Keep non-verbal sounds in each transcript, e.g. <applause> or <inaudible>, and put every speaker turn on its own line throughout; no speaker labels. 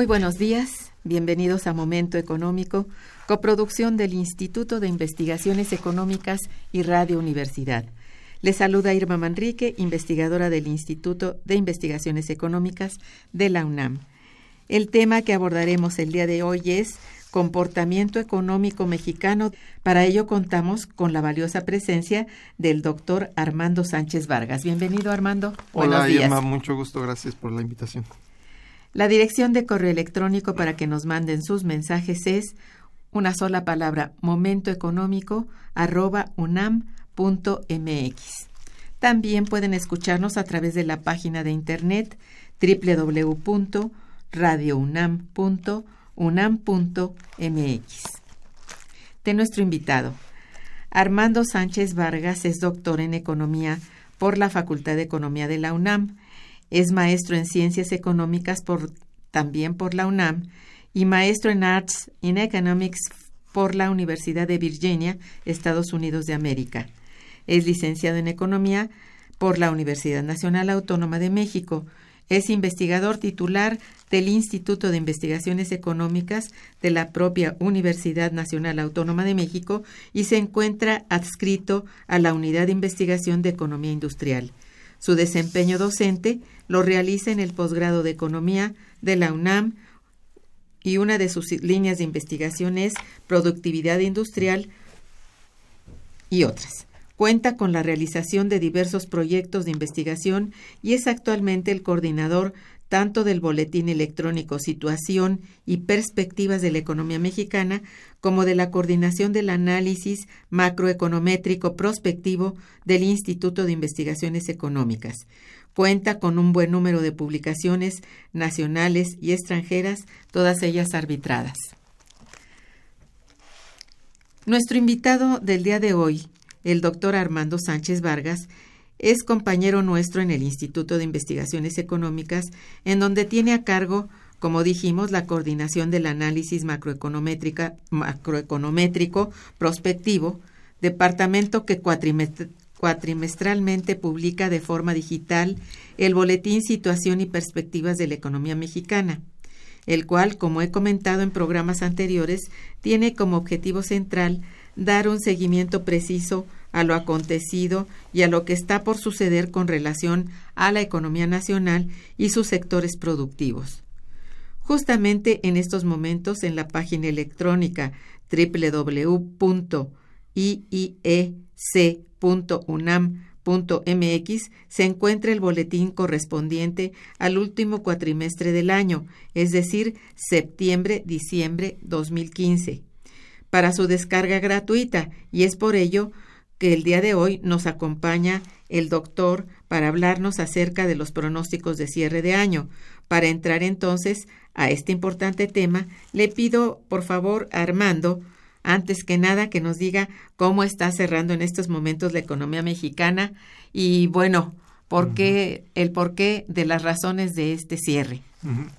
Muy buenos días, bienvenidos a Momento Económico, coproducción del Instituto de Investigaciones Económicas y Radio Universidad. Les saluda Irma Manrique, investigadora del Instituto de Investigaciones Económicas de la UNAM. El tema que abordaremos el día de hoy es comportamiento económico mexicano. Para ello contamos con la valiosa presencia del doctor Armando Sánchez Vargas. Bienvenido, Armando.
Hola, Irma, mucho gusto, gracias por la invitación.
La dirección de correo electrónico para que nos manden sus mensajes es una sola palabra, momentoeconómico arroba unam.mx. También pueden escucharnos a través de la página de internet www.radiounam.unam.mx. De nuestro invitado. Armando Sánchez Vargas es doctor en economía por la Facultad de Economía de la UNAM es maestro en Ciencias Económicas por, también por la UNAM y maestro en Arts in Economics por la Universidad de Virginia, Estados Unidos de América. Es licenciado en Economía por la Universidad Nacional Autónoma de México. Es investigador titular del Instituto de Investigaciones Económicas de la propia Universidad Nacional Autónoma de México y se encuentra adscrito a la Unidad de Investigación de Economía Industrial. Su desempeño docente lo realiza en el posgrado de Economía de la UNAM y una de sus líneas de investigación es Productividad Industrial y otras. Cuenta con la realización de diversos proyectos de investigación y es actualmente el coordinador tanto del Boletín Electrónico Situación y Perspectivas de la Economía Mexicana, como de la Coordinación del Análisis Macroeconométrico Prospectivo del Instituto de Investigaciones Económicas. Cuenta con un buen número de publicaciones nacionales y extranjeras, todas ellas arbitradas. Nuestro invitado del día de hoy, el doctor Armando Sánchez Vargas, es compañero nuestro en el Instituto de Investigaciones Económicas, en donde tiene a cargo, como dijimos, la coordinación del análisis macroeconométrica, macroeconométrico prospectivo, departamento que cuatrimestralmente publica de forma digital el Boletín Situación y Perspectivas de la Economía Mexicana, el cual, como he comentado en programas anteriores, tiene como objetivo central dar un seguimiento preciso a lo acontecido y a lo que está por suceder con relación a la economía nacional y sus sectores productivos. Justamente en estos momentos en la página electrónica www.iec.unam.mx se encuentra el boletín correspondiente al último cuatrimestre del año, es decir, septiembre-diciembre 2015, para su descarga gratuita y es por ello que el día de hoy nos acompaña el doctor para hablarnos acerca de los pronósticos de cierre de año. Para entrar entonces a este importante tema, le pido por favor a Armando, antes que nada, que nos diga cómo está cerrando en estos momentos la economía mexicana y bueno, por qué, el porqué de las razones de este cierre.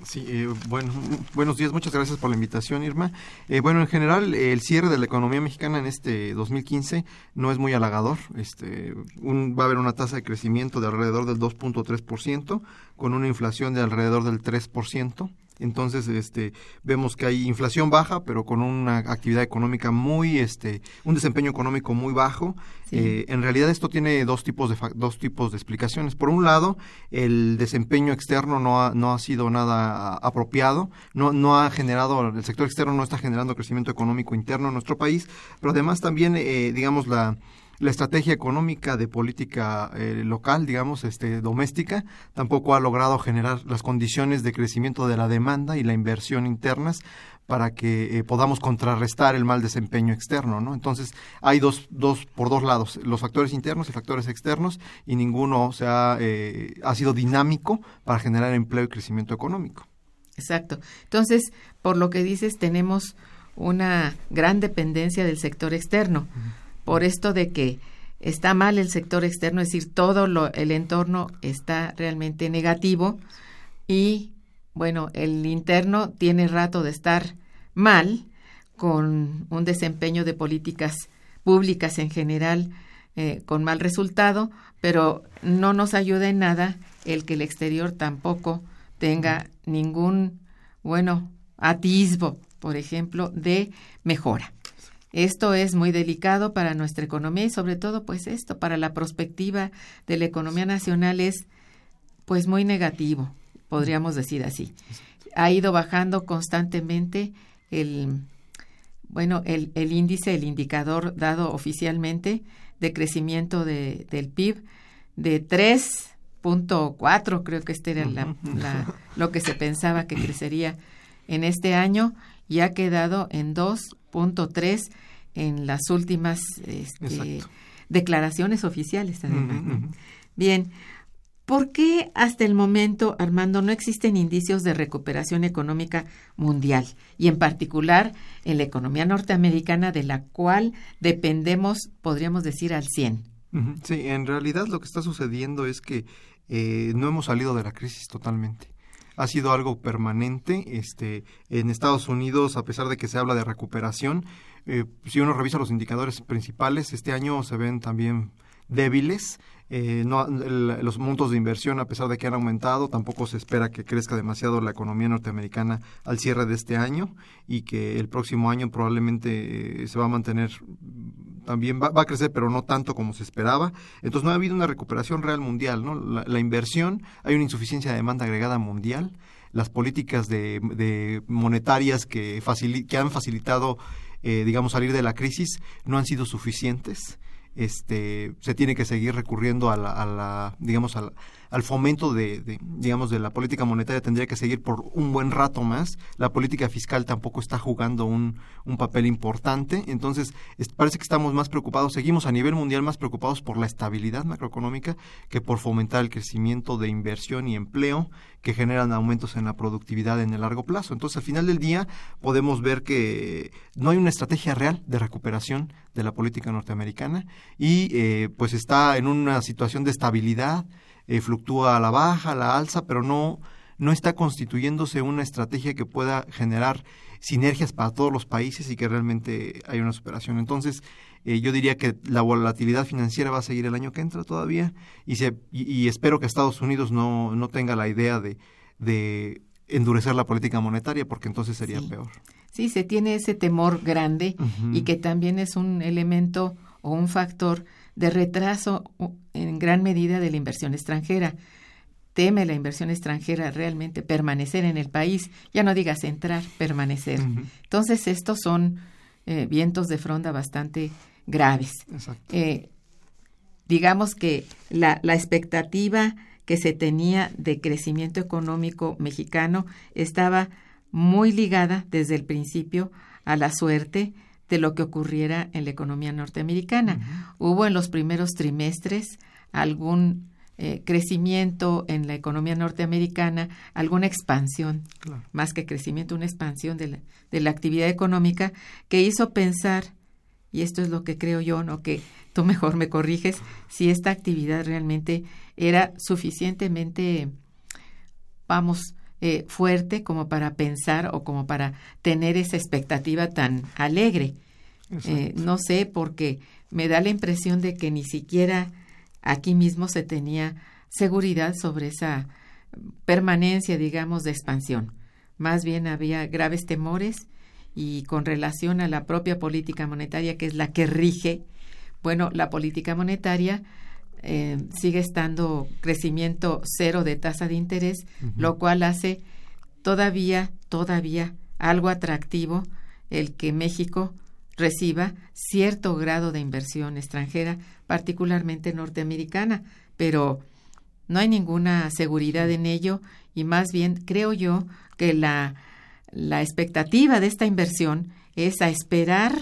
Sí, eh, bueno, buenos días, muchas gracias por la invitación, Irma. Eh, bueno, en general, el cierre de la economía mexicana en este 2015 no es muy halagador. Este, va a haber una tasa de crecimiento de alrededor del 2.3%, con una inflación de alrededor del 3%. Entonces, este, vemos que hay inflación baja, pero con una actividad económica muy, este, un desempeño económico muy bajo. Eh, en realidad esto tiene dos tipos de dos tipos de explicaciones. Por un lado, el desempeño externo no ha, no ha sido nada apropiado, no, no ha generado, el sector externo no está generando crecimiento económico interno en nuestro país, pero además también, eh, digamos, la la estrategia económica de política eh, local, digamos, este, doméstica, tampoco ha logrado generar las condiciones de crecimiento de la demanda y la inversión internas para que eh, podamos contrarrestar el mal desempeño externo, ¿no? Entonces, hay dos, dos, por dos lados, los factores internos y factores externos, y ninguno se ha, eh, ha sido dinámico para generar empleo y crecimiento económico.
Exacto. Entonces, por lo que dices, tenemos una gran dependencia del sector externo. Por esto de que está mal el sector externo, es decir, todo lo, el entorno está realmente negativo y, bueno, el interno tiene rato de estar mal con un desempeño de políticas públicas en general eh, con mal resultado, pero no nos ayuda en nada el que el exterior tampoco tenga ningún, bueno, atisbo, por ejemplo, de mejora. Esto es muy delicado para nuestra economía y sobre todo, pues esto, para la perspectiva de la economía nacional es, pues muy negativo, podríamos decir así. Ha ido bajando constantemente el, bueno, el, el índice, el indicador dado oficialmente de crecimiento de, del PIB de 3.4, creo que este era la, lo que se pensaba que crecería en este año y ha quedado en 2.3 en las últimas este, declaraciones oficiales. Bien, ¿Por qué hasta el momento, Armando, no existen indicios de recuperación económica mundial y en particular en la economía norteamericana de la cual dependemos, podríamos decir, al 100?
Sí, en realidad lo que está sucediendo es que eh, no hemos salido de la crisis totalmente ha sido algo permanente. Este, en Estados Unidos, a pesar de que se habla de recuperación, eh, si uno revisa los indicadores principales, este año se ven también débiles. Eh, no, los montos de inversión, a pesar de que han aumentado, tampoco se espera que crezca demasiado la economía norteamericana al cierre de este año y que el próximo año probablemente eh, se va a mantener también va, a crecer, pero no tanto como se esperaba. Entonces no ha habido una recuperación real mundial, ¿no? La, inversión, hay una insuficiencia de demanda agregada mundial. Las políticas de, monetarias que, que han facilitado, eh, digamos, salir de la crisis no han sido suficientes este se tiene que seguir recurriendo a la, a la digamos a la, al fomento de, digamos, de la política monetaria tendría que seguir por un buen rato más. La política fiscal tampoco está jugando un, papel importante. Entonces, parece que estamos más preocupados, seguimos a nivel mundial más preocupados por la estabilidad macroeconómica que por fomentar el crecimiento de inversión y empleo que generan aumentos en la productividad en el largo plazo. Entonces, al final del día, podemos ver que no hay una estrategia real de recuperación de la política norteamericana y eh, pues está en una situación de estabilidad eh, fluctúa a la baja, a la alza, pero no, no está constituyéndose una estrategia que pueda generar sinergias para todos los países y que realmente hay una superación. Entonces, eh, yo diría que la volatilidad financiera va a seguir el año que entra todavía y, se, y, espero que Estados Unidos no, no tenga la idea de, de endurecer la política monetaria porque entonces sería peor.
Sí, se tiene ese temor grande y que también es un elemento o un factor de retraso en gran medida de la inversión extranjera. Teme la inversión extranjera realmente permanecer en el país, ya no digas entrar, permanecer. Entonces, estos son eh, vientos de fronda bastante graves. Eh, digamos que la, la expectativa que se tenía de crecimiento económico mexicano estaba muy ligada desde el principio a la suerte de lo que ocurriera en la economía norteamericana. Hubo en los primeros trimestres algún eh, crecimiento en la economía norteamericana, alguna expansión, más que crecimiento, una expansión de la, de la actividad económica que hizo pensar, y esto es lo que creo yo, no que tú mejor me corriges, si esta actividad realmente era suficientemente, vamos, eh, fuerte como para pensar o como para tener esa expectativa tan alegre. Eh, no sé, porque me da la impresión de que ni siquiera aquí mismo se tenía seguridad sobre esa permanencia, digamos, de expansión. Más bien había graves temores y con relación a la propia política monetaria, que es la que rige, bueno, la política monetaria eh, sigue estando crecimiento cero de tasa de interés, lo cual hace todavía, todavía algo atractivo el que México reciba cierto grado de inversión extranjera, particularmente norteamericana, pero no hay ninguna seguridad en ello y más bien creo yo que la, la expectativa de esta inversión es a esperar,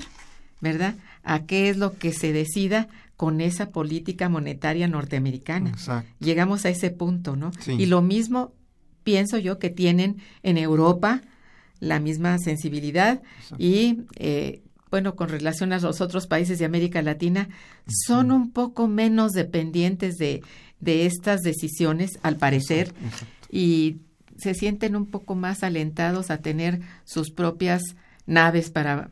¿verdad?, a qué es lo que se decida con esa política monetaria norteamericana. Llegamos a ese punto, ¿no? Y lo mismo pienso yo que tienen en Europa la misma sensibilidad y eh, bueno, con relación a los otros países de América Latina, son un poco menos dependientes de, de estas decisiones, al parecer, y se sienten un poco más alentados a tener sus propias naves para,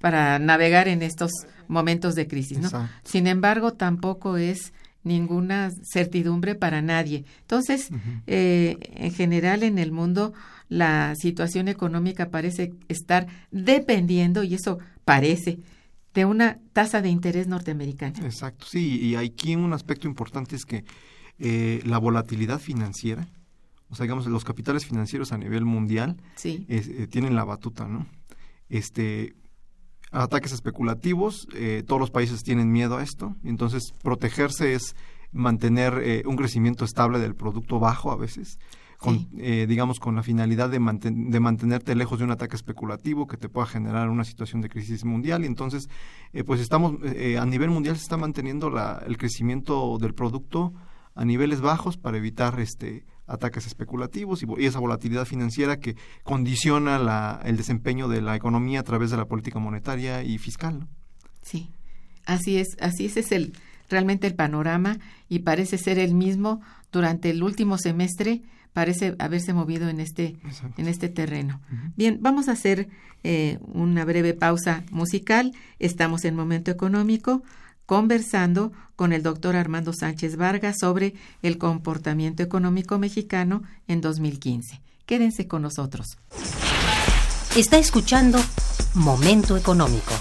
para navegar en estos momentos de crisis. ¿no? Sin embargo, tampoco es ninguna certidumbre para nadie. Entonces, eh, en general en el mundo la situación económica parece estar dependiendo, y eso parece, de una tasa de interés norteamericana.
Exacto, sí, y aquí un aspecto importante es que eh, la volatilidad financiera, o sea, digamos, los capitales financieros a nivel mundial eh, tienen la batuta, ¿no? Este, ataques especulativos, eh, todos los países tienen miedo a esto, entonces protegerse es mantener eh, un crecimiento estable del producto bajo a veces, con, eh, digamos con la finalidad de, de, mantenerte lejos de un ataque especulativo que te pueda generar una situación de crisis mundial y entonces pues estamos a nivel mundial se está manteniendo la, el crecimiento del producto a niveles bajos para evitar este ataques especulativos y, esa volatilidad financiera que condiciona la, el desempeño de la economía a través de la política monetaria y fiscal.
Sí, así es, así es, es el realmente el panorama y parece ser el mismo durante el último semestre parece haberse movido en este en este terreno. Bien, vamos a hacer eh, una breve pausa musical. Estamos en momento económico conversando con el doctor Armando Sánchez Vargas sobre el comportamiento económico mexicano en 2015. Quédense con nosotros.
Está escuchando Momento Económico.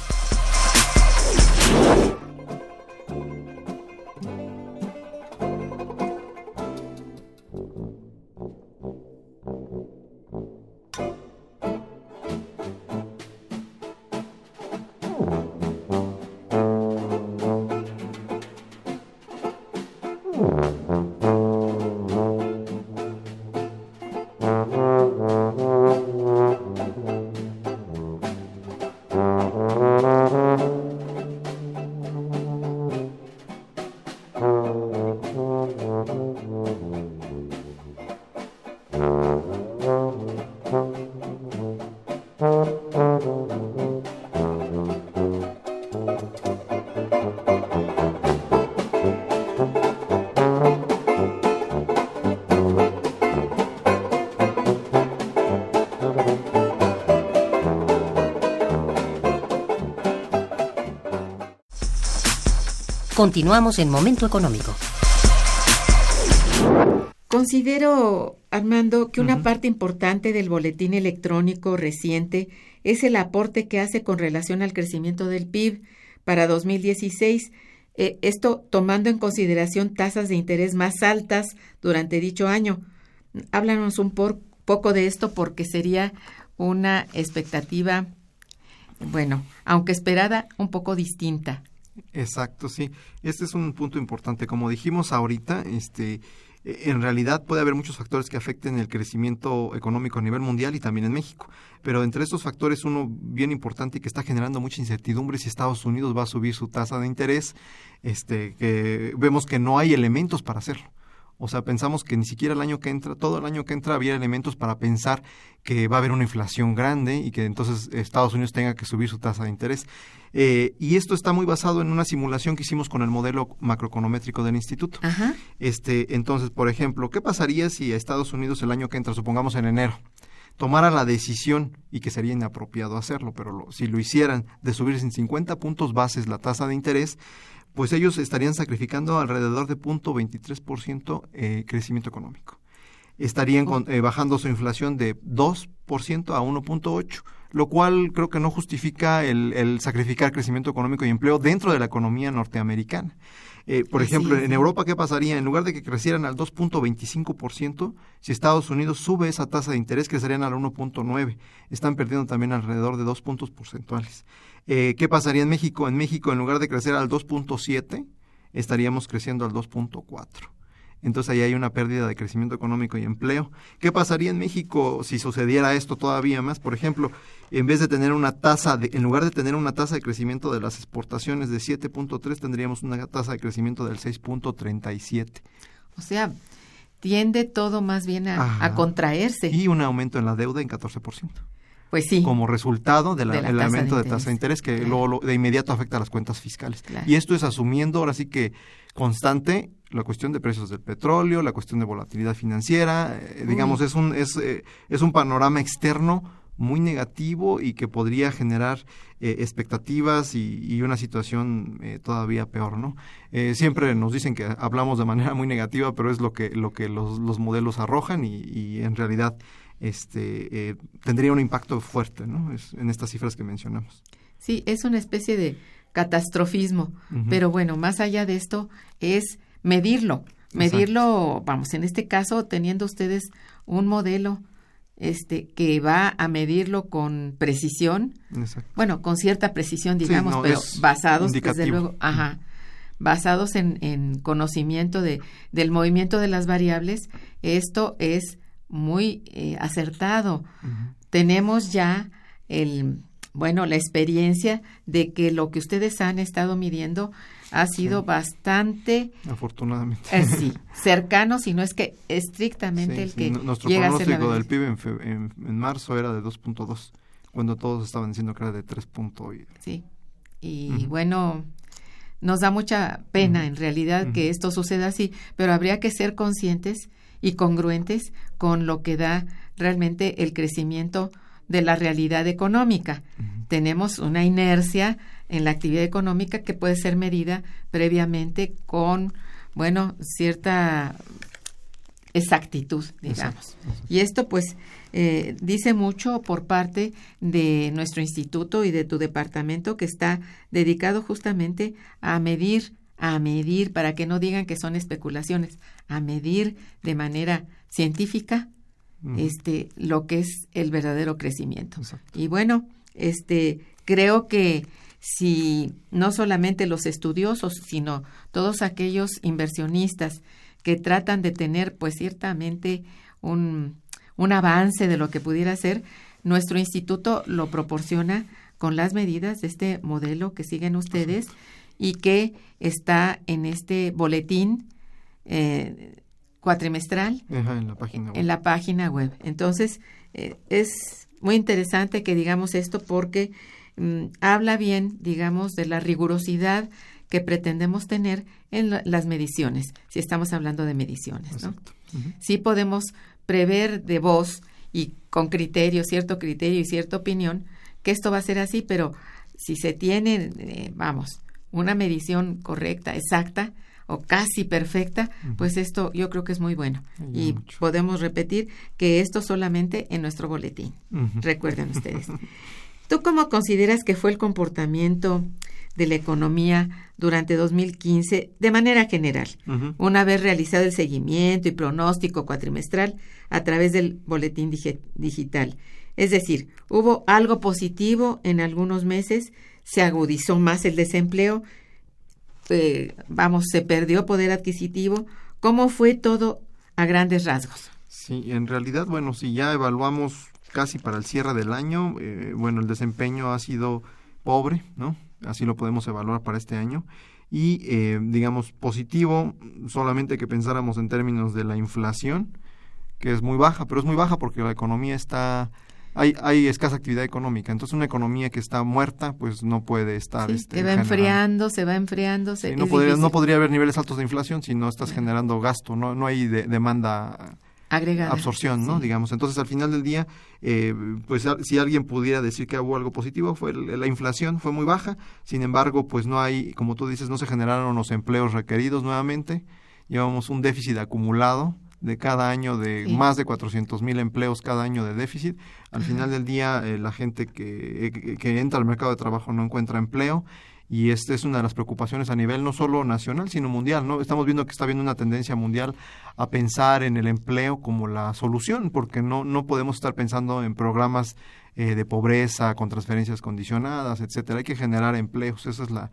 Continuamos en Momento Económico.
Considero, Armando, que una parte importante del boletín electrónico reciente es el aporte que hace con relación al crecimiento del PIB para 2016. Eh, esto tomando en consideración tasas de interés más altas durante dicho año. Háblanos un poco de esto porque sería una expectativa, bueno, aunque esperada, un poco distinta.
Exacto, sí. Este es un punto importante. Como dijimos ahorita, este, en realidad puede haber muchos factores que afecten el crecimiento económico a nivel mundial y también en México. Pero entre estos factores, uno bien importante y que está generando mucha incertidumbre si Estados Unidos va a subir su tasa de interés, este, que vemos que no hay elementos para hacerlo. O sea, pensamos que ni siquiera el año que entra, todo el año que entra había elementos para pensar que va a haber una inflación grande y que entonces Estados Unidos tenga que subir su tasa de interés. Eh, y esto está muy basado en una simulación que hicimos con el modelo macroeconométrico del instituto. Este, entonces, por ejemplo, ¿qué pasaría si a Estados Unidos el año que entra, supongamos en enero, tomara la decisión, y que sería inapropiado hacerlo, pero si lo hicieran, de subir en 50 puntos bases la tasa de interés, pues ellos estarían sacrificando alrededor de 0.23% eh, crecimiento económico. Estarían eh, bajando su inflación de 2% a 1.8%, lo cual creo que no justifica el, el sacrificar crecimiento económico y empleo dentro de la economía norteamericana. Eh, por
Así
ejemplo,
es,
en. Europa, ¿qué pasaría? En lugar de que crecieran al 2.25%, si Estados Unidos sube esa tasa de interés, crecerían al 1.9%. Están perdiendo también alrededor de dos puntos porcentuales. Eh, ¿Qué pasaría en México? En México, en lugar de crecer al 2.7%, estaríamos creciendo al 2.4%. Entonces ahí hay una pérdida de crecimiento económico y empleo. ¿Qué pasaría en México si sucediera esto todavía más? Por ejemplo, en vez de tener una tasa, de, en lugar de tener una tasa de crecimiento de las exportaciones de 7.3, tendríamos una tasa de crecimiento del 6.37
O sea, tiende todo más bien a, contraerse.
y un aumento en la deuda en 14%,
pues sí.
como resultado del
De de
aumento de, tasa de interés que
Claro.
luego lo- de inmediato afecta a las cuentas fiscales.
Claro.
Y esto es asumiendo ahora sí que constante la cuestión de precios del petróleo, la cuestión de volatilidad financiera, eh, digamos, es un, es, eh, es un panorama externo muy negativo y que podría generar eh, expectativas y, y una situación eh, todavía peor, ¿no? Eh, siempre nos dicen que hablamos de manera muy negativa, pero es lo que, lo que los, los modelos arrojan y, y en realidad este, tendría un impacto fuerte, ¿no? Es, en estas cifras que mencionamos.
Sí, es una especie de catastrofismo, pero bueno, más allá de esto es medirlo, medirlo, vamos, en este caso teniendo ustedes un modelo este que va a medirlo con precisión,
Exacto.
bueno, con cierta precisión,
Sí,
digamos,
no,
pero basados, desde luego, ajá, basados en, en conocimiento de, del movimiento de las variables, esto es muy eh, acertado. Tenemos ya el, bueno, la experiencia de que lo que ustedes han estado midiendo ha sido bastante,
Afortunadamente.
eh, sí, <laughs> cercano, si no es que estrictamente
Sí,
el
sí,
que
nu- Nuestro
llega a ser la
pronóstico del. PIB en, fe- en- en marzo era de 2.2, cuando todos estaban diciendo que era de 3. punto y-
Sí. Y bueno, nos da mucha pena en realidad que esto suceda así, pero habría que ser conscientes y congruentes con lo que da realmente el crecimiento de la realidad económica. Tenemos una inercia en la actividad económica que puede ser medida previamente con, bueno, cierta exactitud, digamos.
Exacto.
Y esto pues eh, dice mucho por parte de nuestro instituto y de tu departamento que está dedicado justamente a medir, a medir, para que no digan que son especulaciones, a medir de manera científica Este lo que es el verdadero crecimiento.
Exacto.
Y bueno, este creo que si no solamente los estudiosos, sino todos aquellos inversionistas que tratan de tener pues ciertamente un, un avance de lo que pudiera ser, nuestro instituto lo proporciona con las medidas de este modelo que siguen ustedes y que está en este boletín eh, cuatrimestral
Ajá, en la página web.
en la página web. Entonces, eh, es muy interesante que digamos esto porque mm, habla bien, digamos, de la rigurosidad que pretendemos tener en la- las mediciones, si estamos hablando de mediciones, ¿no? Sí podemos prever de voz y con criterio, cierto criterio y cierta opinión, que esto va a ser así, pero si se tiene, eh, vamos, una medición correcta, exacta o casi perfecta, pues esto yo creo que es muy bueno. Y
mucho.
podemos repetir que esto solamente en nuestro boletín. Recuerden ustedes. <laughs> ¿Tú cómo consideras que fue el comportamiento de la economía durante 2015 de manera general? Una vez realizado el seguimiento y pronóstico cuatrimestral a través del boletín digi- digital. Es decir, hubo algo positivo en algunos meses, se agudizó más el desempleo, eh, vamos, se perdió poder adquisitivo. ¿Cómo fue todo a grandes rasgos?
Sí, en realidad, bueno, si ya evaluamos casi para el cierre del año, eh, bueno, el desempeño ha sido pobre, ¿no? Así lo podemos evaluar para este año. Y, eh, digamos, positivo, solamente que pensáramos en términos de la inflación, que es muy baja, pero es muy baja porque la economía está... Hay, hay escasa actividad económica, entonces una economía que está muerta, pues no puede estar...
Sí,
este,
se va
generando-
enfriando, se va enfriando. se-
Sí, no, podría, no podría haber niveles altos de inflación si no estás generando gasto, no, no hay de- demanda
agregada.
absorción, ¿no?
Sí.
Digamos. Entonces, al final del día, eh, pues si alguien pudiera decir que hubo algo positivo, fue el- la inflación fue muy baja. Sin embargo, pues no hay, como tú dices, no se generaron los empleos requeridos nuevamente. Llevamos un déficit acumulado de cada año de más de 400 mil empleos cada año de déficit. Al final del día, eh, la gente que, que, entra al mercado de trabajo no encuentra empleo y esta es una de las preocupaciones a nivel no solo nacional, sino mundial. ¿no? Estamos viendo que está habiendo una tendencia mundial a pensar en el empleo como la solución, porque no, no podemos estar pensando en programas eh, de pobreza, con transferencias condicionadas, etcétera. Hay que generar empleos, esa es la,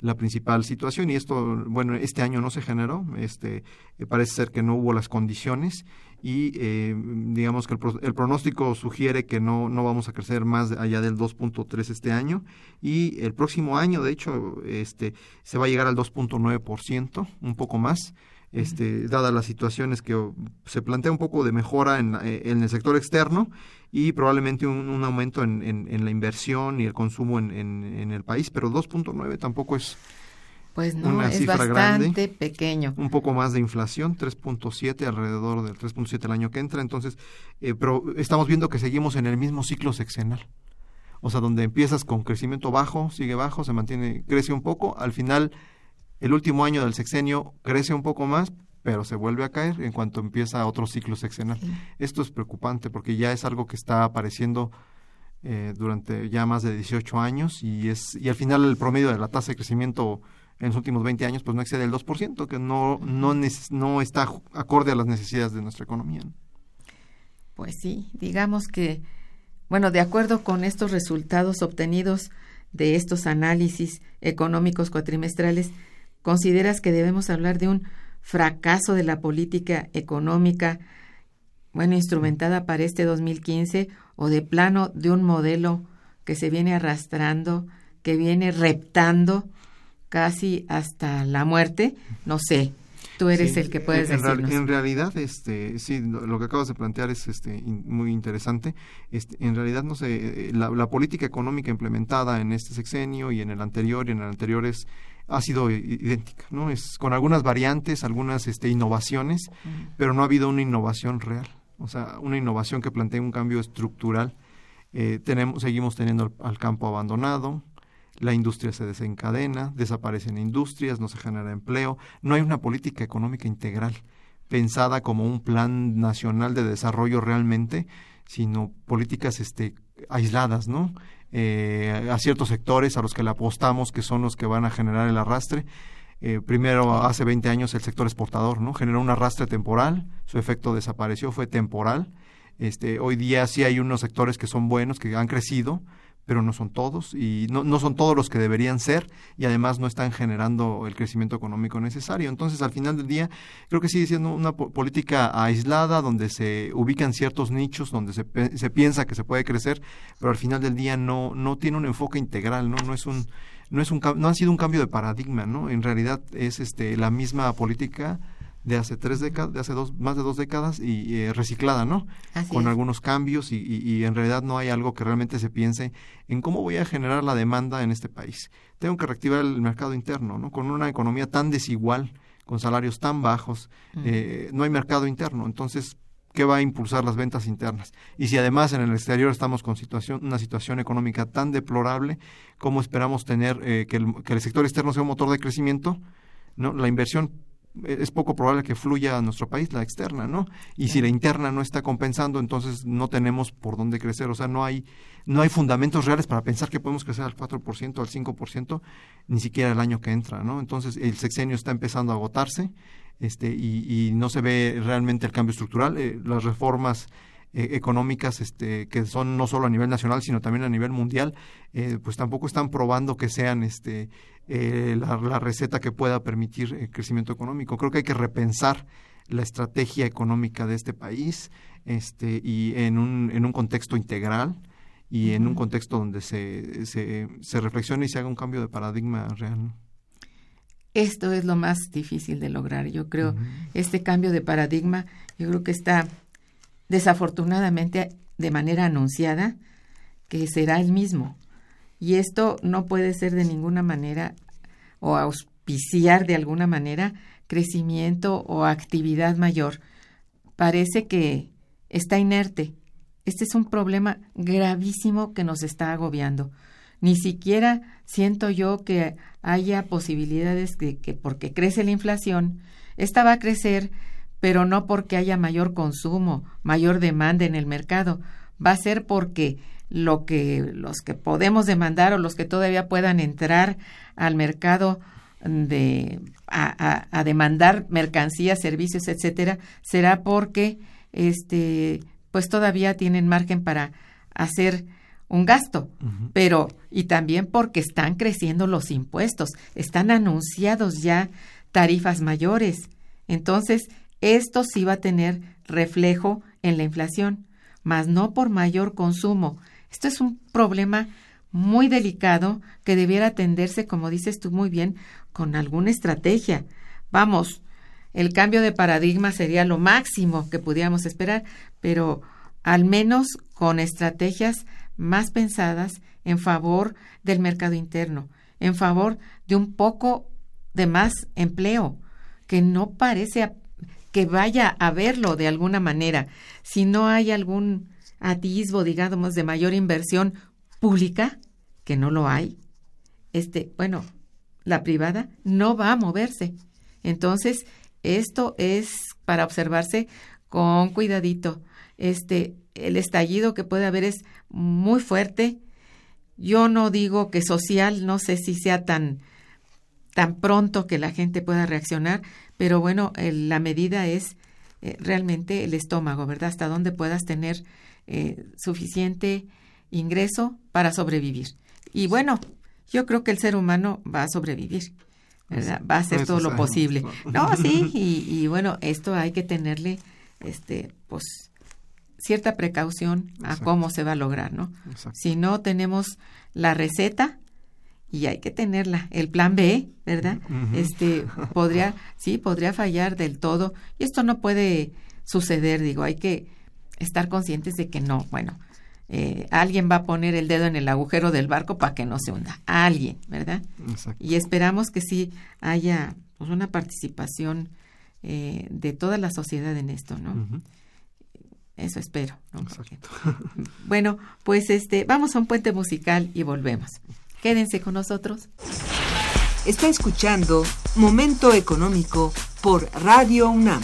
la principal situación y esto, bueno, este año no se generó, este, eh, parece ser que no hubo las condiciones y eh, digamos que el, pronóstico sugiere que no, no vamos a crecer más allá del 2.3 este año y el próximo año, de hecho, este, se va a llegar al 2.9%, un poco más. Este, dadas las situaciones que se plantea un poco de mejora en, eh, en el sector externo y probablemente un, aumento en, en, la inversión y el consumo en, el país, pero 2.9 tampoco es
pues no, es bastante pequeño.
Un poco más de inflación, 3.7, alrededor del 3.7 el año que entra. Entonces, eh, pero estamos viendo que seguimos en el mismo ciclo sexenal. O sea, donde empiezas con crecimiento bajo, sigue bajo, se mantiene, crece un poco. Al final, el último año del sexenio crece un poco más, pero se vuelve a caer en cuanto empieza otro ciclo sexenal. Esto es preocupante porque ya es algo que está apareciendo eh, durante ya más de 18 años y es y al final el promedio de la tasa de crecimiento en los últimos 20 años pues no excede el 2%, que no, no, no está acorde a las necesidades de nuestra economía.
Pues sí, digamos que, bueno, de acuerdo con estos resultados obtenidos de estos análisis económicos cuatrimestrales, ¿consideras que debemos hablar de un fracaso de la política económica, bueno, instrumentada para este 2015 o de plano de un modelo que se viene arrastrando, que viene reptando casi hasta la muerte, no sé. Tú eres el que puedes
en,
decirnos.
En realidad, este, sí, lo, que acabas de plantear es este, muy interesante. Este, en realidad, no sé, eh, la, política económica implementada en este sexenio y en el anterior y en el anterior es, ha sido idéntica, ¿no? Es con algunas variantes, algunas este, innovaciones, pero no ha habido una innovación real. O sea, una innovación que plantee un cambio estructural. Eh, tenemos, seguimos teniendo al campo abandonado, la industria se desencadena, desaparecen industrias, no se genera empleo, no hay una política económica integral pensada como un plan nacional de desarrollo realmente, sino políticas este, aisladas, ¿no? Eh, a ciertos sectores a los que le apostamos que son los que van a generar el arrastre. Eh, primero, hace 20 años, el sector exportador, ¿no? Generó un arrastre temporal, su efecto desapareció, fue temporal. Este, hoy día sí hay unos sectores que son buenos, que han crecido, pero no son todos y no, no son todos los que deberían ser y además no están generando el crecimiento económico necesario. Entonces, al final del día, creo que sigue siendo una política aislada donde se ubican ciertos nichos, donde se, se piensa que se puede crecer, pero al final del día no, no tiene un enfoque integral, ¿no? No es un no es un no ha sido un cambio de paradigma, ¿no? En realidad es este la misma política de hace tres décadas, de hace dos, más de dos décadas y eh, reciclada, ¿no? Con algunos cambios y, y, en realidad no hay algo que realmente se piense en cómo voy a generar la demanda en este país. Tengo que reactivar el mercado interno, ¿no? Con una economía tan desigual, con salarios tan bajos, eh, no hay mercado interno. Entonces, ¿qué va a impulsar las ventas internas? Y si además en el exterior estamos con situación, una situación económica tan deplorable, ¿cómo esperamos tener eh, que, el, que el sector externo sea un motor de crecimiento? ¿no? La inversión es poco probable que fluya a nuestro país la externa, ¿no? Y si la interna no está compensando, entonces no tenemos por dónde crecer, o sea, no hay no hay fundamentos reales para pensar que podemos crecer al 4%, al 5%, ni siquiera el año que entra, ¿no? Entonces el sexenio está empezando a agotarse, este y, y no se ve realmente el cambio estructural, eh, las reformas eh, económicas este, que son no solo a nivel nacional sino también a nivel mundial eh, pues tampoco están probando que sean este eh, la, receta que pueda permitir el crecimiento económico. Creo que hay que repensar la estrategia económica de este país este, y en un, en un contexto integral y en un contexto donde se, se, se, reflexione y se haga un cambio de paradigma real.
Esto es lo más difícil de lograr, yo creo. Este cambio de paradigma, yo creo que está desafortunadamente de manera anunciada que será el mismo. Y esto no puede ser de ninguna manera o auspiciar de alguna manera crecimiento o actividad mayor. Parece que está inerte. Este es un problema gravísimo que nos está agobiando. Ni siquiera siento yo que haya posibilidades de que porque crece la inflación, esta va a crecer, pero no porque haya mayor consumo, mayor demanda en el mercado, va a ser porque lo que los que podemos demandar o los que todavía puedan entrar al mercado de a, a, demandar mercancías, servicios, etcétera, será porque este pues todavía tienen margen para hacer un gasto, pero y también porque están creciendo los impuestos, están anunciados ya tarifas mayores. Entonces, esto sí va a tener reflejo en la inflación, mas no por mayor consumo. Esto es un problema muy delicado que debiera atenderse, como dices tú muy bien, con alguna estrategia. Vamos, el cambio de paradigma sería lo máximo que pudiéramos esperar, pero al menos con estrategias más pensadas en favor del mercado interno, en favor de un poco de más empleo, que no parece que vaya a verlo de alguna manera. Si no hay algún atisbo, digamos, de mayor inversión pública, que no lo hay, este, bueno, la privada no va a moverse. Entonces, esto es para observarse con cuidadito este, el estallido que puede haber es muy fuerte. Yo no digo que social, no sé si sea tan, tan pronto que la gente pueda reaccionar, pero bueno, la medida es eh, realmente el estómago, ¿verdad? Hasta dónde puedas tener eh, suficiente ingreso para sobrevivir. Y bueno, yo creo que el ser humano va a sobrevivir, ¿verdad? Va a hacer todo lo posible. No, sí, <laughs> y, y bueno, esto hay que tenerle, este, pues, cierta precaución a cómo se va a lograr, ¿no? Si no tenemos la receta y hay que tenerla, el plan B, ¿verdad? Este podría, sí, podría fallar del todo y esto no puede suceder, digo, hay que estar conscientes de que no, bueno, eh, alguien va a poner el dedo en el agujero del barco para que no se hunda, alguien, ¿verdad? Y esperamos que sí haya pues, una participación eh, de toda la sociedad en esto, ¿no? Eso espero. <laughs> bueno, pues este, vamos a un puente musical y volvemos. Quédense con nosotros.
Está escuchando Momento Económico por Radio UNAM.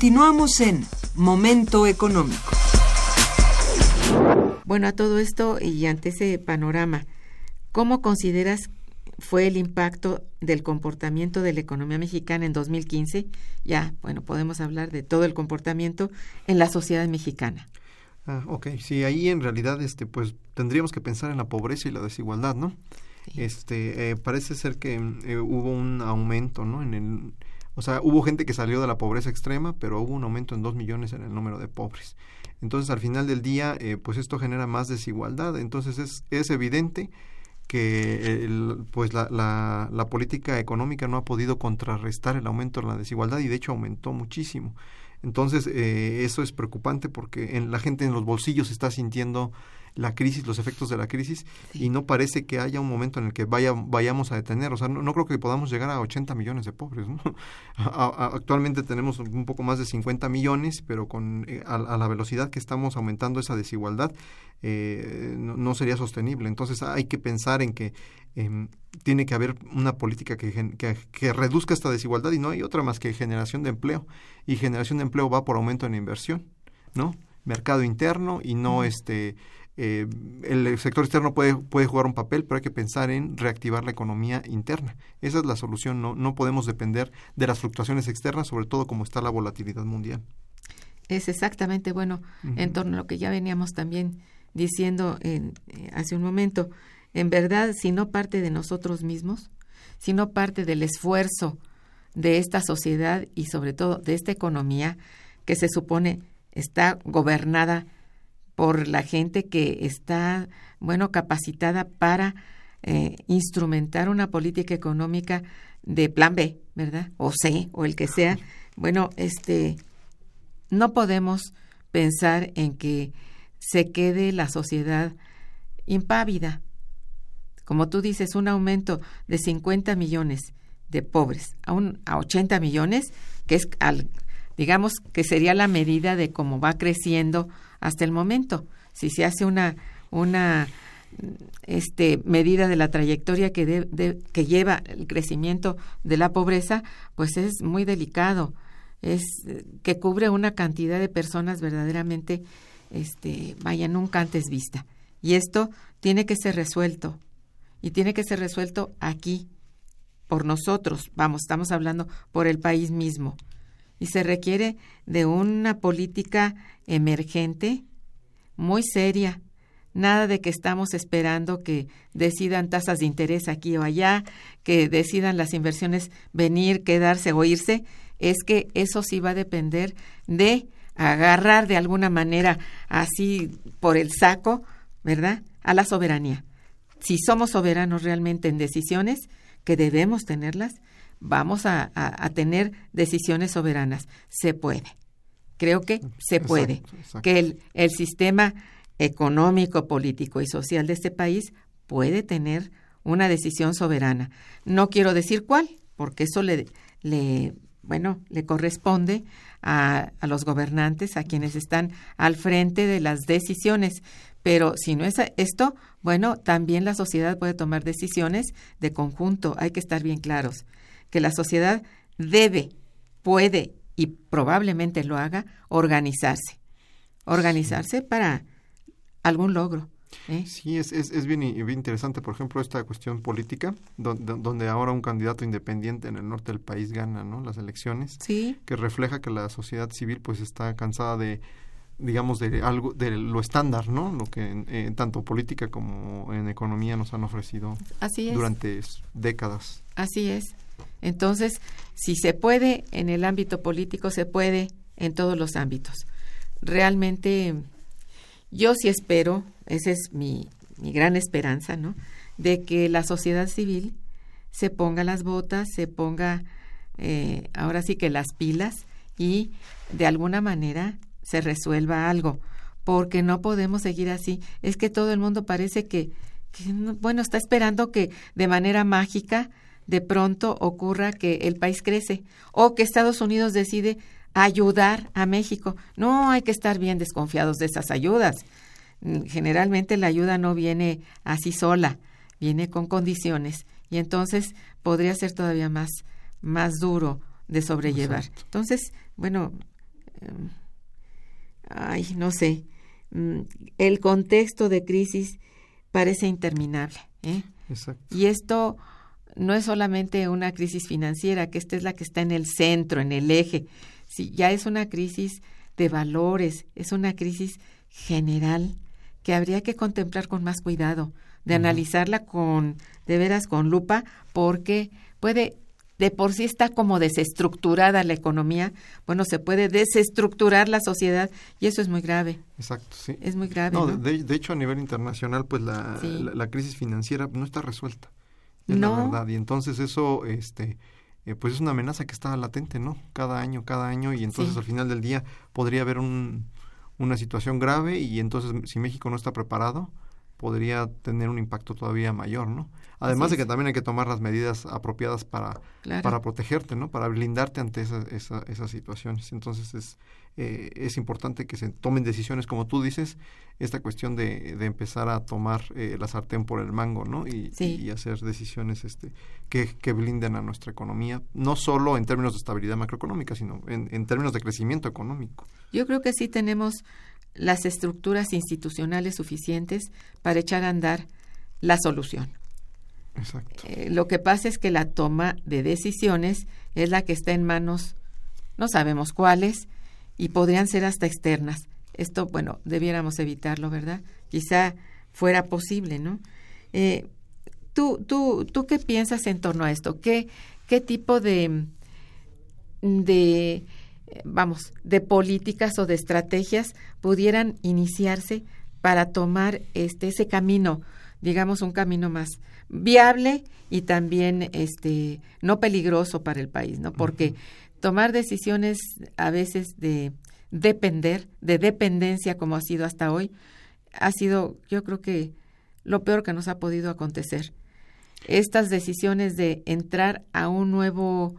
Continuamos en Momento Económico.
Bueno, a todo esto y ante ese panorama, ¿cómo consideras fue el impacto del comportamiento de la economía mexicana en 2015? Ya, bueno, podemos hablar de todo el comportamiento en la sociedad mexicana.
Ah, ok, sí, ahí en realidad, este, pues tendríamos que pensar en la pobreza y la desigualdad, ¿no? Este, eh, parece ser que eh, hubo un aumento, ¿no? En el o sea, hubo gente que salió de la pobreza extrema, pero hubo un aumento en dos millones en el número de pobres. Entonces, al final del día, eh, pues esto genera más desigualdad. Entonces, es, es evidente que pues la, la, la, política económica no ha podido contrarrestar el aumento de la desigualdad y de hecho aumentó muchísimo. Entonces, eh, eso es preocupante porque en, la gente en los bolsillos está sintiendo la crisis, los efectos de la crisis, y no parece que haya un momento en el que vaya, vayamos a detener. O sea, no, creo que podamos llegar a 80 millones de pobres. ¿no? <laughs> actualmente tenemos un poco más de 50 millones, pero con eh, a, la velocidad que estamos aumentando esa desigualdad, eh, no, sería sostenible. Entonces hay que pensar en que em, tiene que haber una política que, que, que, reduzca esta desigualdad y no hay otra más que generación de empleo. Y generación de empleo va por aumento en inversión, ¿no? Mercado interno y no este eh, el sector externo puede, puede jugar un papel, pero hay que pensar en reactivar la economía interna. Esa es la solución, no, no podemos depender de las fluctuaciones externas, sobre todo como está la volatilidad mundial.
Es exactamente, bueno, en torno a lo que ya veníamos también diciendo en, eh, hace un momento, en verdad, si no parte de nosotros mismos, si no parte del esfuerzo de esta sociedad y sobre todo de esta economía que se supone está gobernada por la gente que está, bueno, capacitada para eh, instrumentar una política económica de plan B, ¿verdad? O C, o el que sea. Bueno, este, no podemos pensar en que se quede la sociedad impávida. Como tú dices, un aumento de 50 millones de pobres a, un, a 80 millones, que es, al, digamos, que sería la medida de cómo va creciendo hasta el momento. Si se hace una, una este, medida de la trayectoria que, de, que lleva el crecimiento de la pobreza, pues es muy delicado. Es que cubre una cantidad de personas verdaderamente, este, vaya, nunca antes vista. Y esto tiene que ser resuelto. Y tiene que ser resuelto aquí, por nosotros. Vamos, estamos hablando por el país mismo. Y se requiere de una política emergente, muy seria, Nada de que estamos esperando que decidan tasas de interés aquí o allá, que decidan las inversiones venir, quedarse o irse. Es que eso sí va a depender de agarrar de alguna manera así por el saco, ¿verdad? A la soberanía. Si somos soberanos realmente en decisiones, que debemos tenerlas, vamos a, tener decisiones soberanas. Se puede. Creo que se puede. Que el, el sistema económico, político y social de este país puede tener una decisión soberana. No quiero decir cuál, porque eso le, le bueno, le corresponde a, a, los gobernantes, a quienes están al frente de las decisiones. Pero si no es esto, bueno, también la sociedad puede tomar decisiones de conjunto. Hay que estar bien claros que la sociedad debe, puede y probablemente lo haga organizarse. Organizarse para algún logro. ¿eh?
Sí, es, es, es bien, bien, interesante, por ejemplo, esta cuestión política, donde, donde, ahora un candidato independiente en el norte del país gana ¿no? las elecciones,
sí.
que refleja que la sociedad civil pues está cansada de digamos de algo de lo estándar no lo que eh, tanto política como en economía nos han ofrecido
Así
durante décadas
así es entonces si se puede en el ámbito político se puede en todos los ámbitos realmente yo sí espero, esa es mi, mi gran esperanza, ¿no? De que la sociedad civil se ponga las botas, se ponga eh, ahora sí que las pilas y de alguna manera se resuelva algo, porque no podemos seguir así. Es que todo el mundo parece que, que bueno, está esperando que de manera mágica de pronto ocurra que el país crece o que Estados Unidos decide ayudar a México. No hay que estar bien desconfiados de esas ayudas. Generalmente la ayuda no viene así sola, viene con condiciones y entonces podría ser todavía más, más duro de sobrellevar. Entonces, bueno, em, ay, no sé, mm, el contexto de crisis parece interminable. ¿eh? Y esto no es solamente una crisis financiera, que esta es la que está en el centro, en el eje, Sí, ya es una crisis de valores, es una crisis general que habría que contemplar con más cuidado, de analizarla con, de veras, con lupa, porque puede, de por sí está como desestructurada la economía, bueno, se puede desestructurar la sociedad y eso es muy grave.
Exacto, sí.
Es muy grave.
No, De, hecho a nivel internacional, pues la, la, crisis financiera no está resuelta. Es
no.
la verdad. Y entonces eso, este, eh, pues es una amenaza que está latente, ¿no? Cada año, cada año, y entonces al final del día podría haber un, una situación grave y entonces si México no está preparado, podría tener un impacto todavía mayor, ¿no? Además de que también hay que tomar las medidas apropiadas para, para protegerte, ¿no? Para blindarte ante esa, esas situaciones. Entonces es, eh, es importante que se tomen decisiones, como tú dices, esta cuestión de, de empezar a tomar eh, la sartén por el mango, ¿no? Y, y, hacer decisiones este, que, que, blinden a nuestra economía, no solo en términos de estabilidad macroeconómica, sino en, en términos de crecimiento económico.
Yo creo que sí tenemos las estructuras institucionales suficientes para echar a andar la solución.
Exacto.
Eh, lo que pasa es que la toma de decisiones es la que está en manos, no sabemos cuáles, y podrían ser hasta externas. Esto, bueno, debiéramos evitarlo, ¿verdad? Quizá fuera posible, ¿no? Eh, ¿tú, tú, ¿Tú qué piensas en torno a esto? ¿Qué, qué tipo de, de, vamos, de políticas o de estrategias pudieran iniciarse para tomar este, ese camino, digamos, un camino más viable y también este, no peligroso para el país, ¿no? Porque tomar decisiones a veces de depender, de dependencia como ha sido hasta hoy, ha sido, yo creo que lo peor que nos ha podido acontecer. Estas decisiones de entrar a un nuevo,